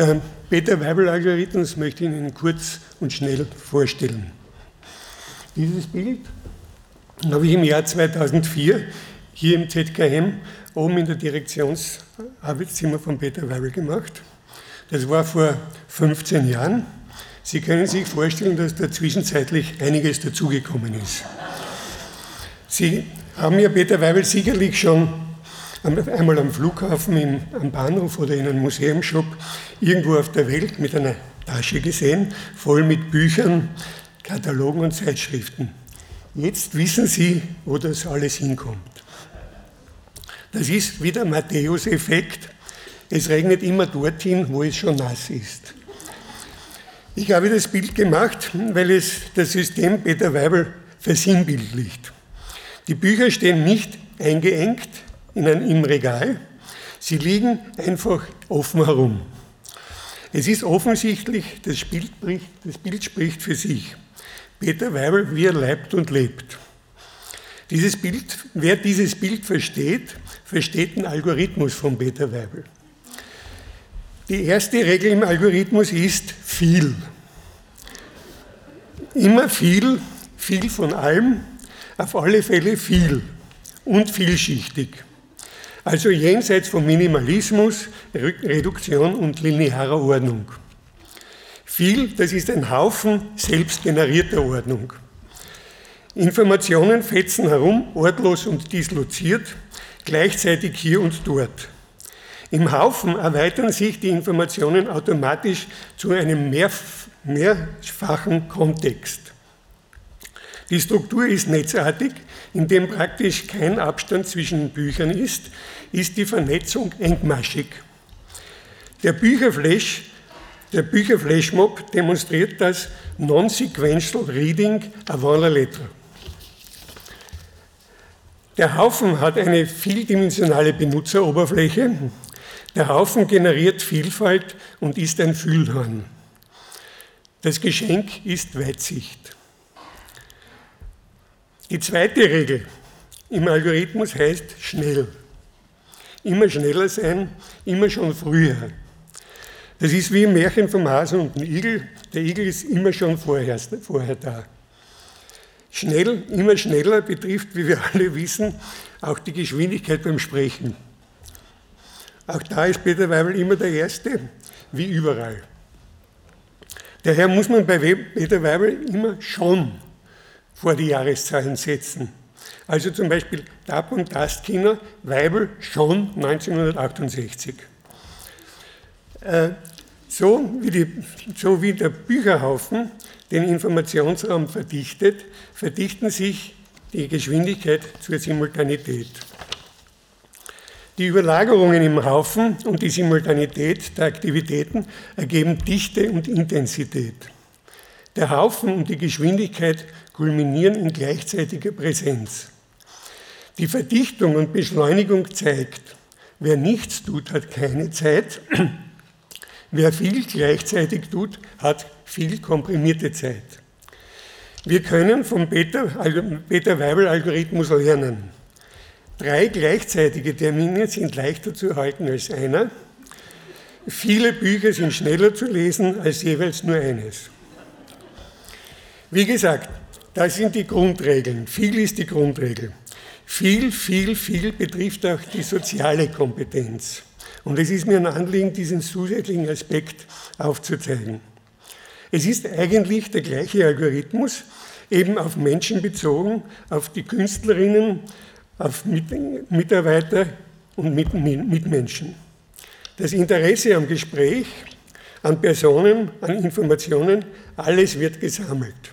Der Peter-Weibel-Algorithmus möchte ich Ihnen kurz und schnell vorstellen. Dieses Bild habe ich im Jahr 2004 hier im ZKM oben in der Direktionsarbeitszimmer von Peter Weibel gemacht. Das war vor 15 Jahren. Sie können sich vorstellen, dass da zwischenzeitlich einiges dazugekommen ist. Sie haben ja Peter Weibel sicherlich schon einmal am Flughafen, im, am Bahnhof oder in einem Museumshop irgendwo auf der Welt mit einer Tasche gesehen, voll mit Büchern, Katalogen und Zeitschriften. Jetzt wissen Sie, wo das alles hinkommt. Das ist wie der Matthäus-Effekt. Es regnet immer dorthin, wo es schon nass ist. Ich habe das Bild gemacht, weil es das System Peter Weibel versinnbildlicht. Die Bücher stehen nicht eingeengt in ein, im Regal, sie liegen einfach offen herum. Es ist offensichtlich, das Bild, das Bild spricht für sich. Peter Weibel, wie er leibt und lebt. Dieses Bild, wer dieses Bild versteht, versteht den Algorithmus von Peter Weibel. Die erste Regel im Algorithmus ist viel. Immer viel, viel von allem, auf alle Fälle viel und vielschichtig. Also jenseits von Minimalismus, Reduktion und linearer Ordnung. Viel, das ist ein Haufen selbstgenerierter Ordnung. Informationen fetzen herum, ortlos und disloziert, gleichzeitig hier und dort. Im Haufen erweitern sich die Informationen automatisch zu einem mehrf mehrfachen Kontext. Die Struktur ist netzartig, indem praktisch kein Abstand zwischen Büchern ist, ist die Vernetzung engmaschig. Der Bücherflash der Bücherflashmob demonstriert das Non-Sequential Reading avant la lettre. Der Haufen hat eine vieldimensionale Benutzeroberfläche. Der Haufen generiert Vielfalt und ist ein Füllhorn. Das Geschenk ist Weitsicht. Die zweite Regel im Algorithmus heißt schnell. Immer schneller sein, immer schon früher. Das ist wie im Märchen vom Hasen und dem Igel. Der Igel ist immer schon vorher, vorher da. Schnell, immer schneller betrifft, wie wir alle wissen, auch die Geschwindigkeit beim Sprechen. Auch da ist Peter Weibel immer der Erste, wie überall. Daher muss man bei Peter Weibel immer schon vor die Jahreszahlen setzen. Also zum Beispiel Dab und Dastkinder, Weibel schon 1968. Äh, so wie, die, so wie der Bücherhaufen den Informationsraum verdichtet, verdichten sich die Geschwindigkeit zur Simultanität. Die Überlagerungen im Haufen und die Simultanität der Aktivitäten ergeben Dichte und Intensität. Der Haufen und die Geschwindigkeit kulminieren in gleichzeitiger Präsenz. Die Verdichtung und Beschleunigung zeigt, wer nichts tut, hat keine Zeit, Wer viel gleichzeitig tut, hat viel komprimierte Zeit. Wir können vom Beta-Weibel-Algorithmus lernen. Drei gleichzeitige Termine sind leichter zu erhalten als einer. Viele Bücher sind schneller zu lesen als jeweils nur eines. Wie gesagt, das sind die Grundregeln. Viel ist die Grundregel. Viel, viel, viel betrifft auch die soziale Kompetenz. Und es ist mir ein Anliegen, diesen zusätzlichen Aspekt aufzuzeigen. Es ist eigentlich der gleiche Algorithmus, eben auf Menschen bezogen, auf die Künstlerinnen, auf Mitarbeiter und Mitmenschen. Das Interesse am Gespräch, an Personen, an Informationen, alles wird gesammelt.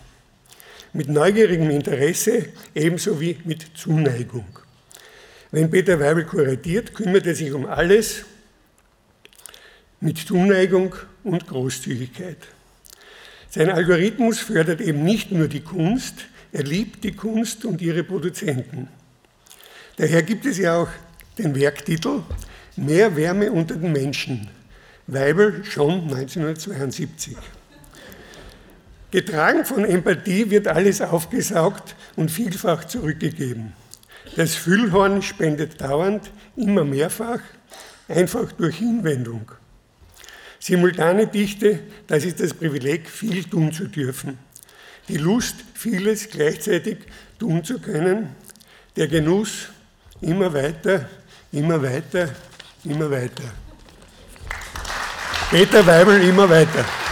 Mit neugierigem Interesse ebenso wie mit Zuneigung. Wenn Peter Weibel kuratiert, kümmert er sich um alles, mit Zuneigung und Großzügigkeit. Sein Algorithmus fördert eben nicht nur die Kunst, er liebt die Kunst und ihre Produzenten. Daher gibt es ja auch den Werktitel Mehr Wärme unter den Menschen, Weibel schon 1972. Getragen von Empathie wird alles aufgesaugt und vielfach zurückgegeben. Das Füllhorn spendet dauernd, immer mehrfach, einfach durch Hinwendung. Simultane Dichte, das ist das Privileg, viel tun zu dürfen. Die Lust, vieles gleichzeitig tun zu können. Der Genuss, immer weiter, immer weiter, immer weiter. Peter Weibel, immer weiter.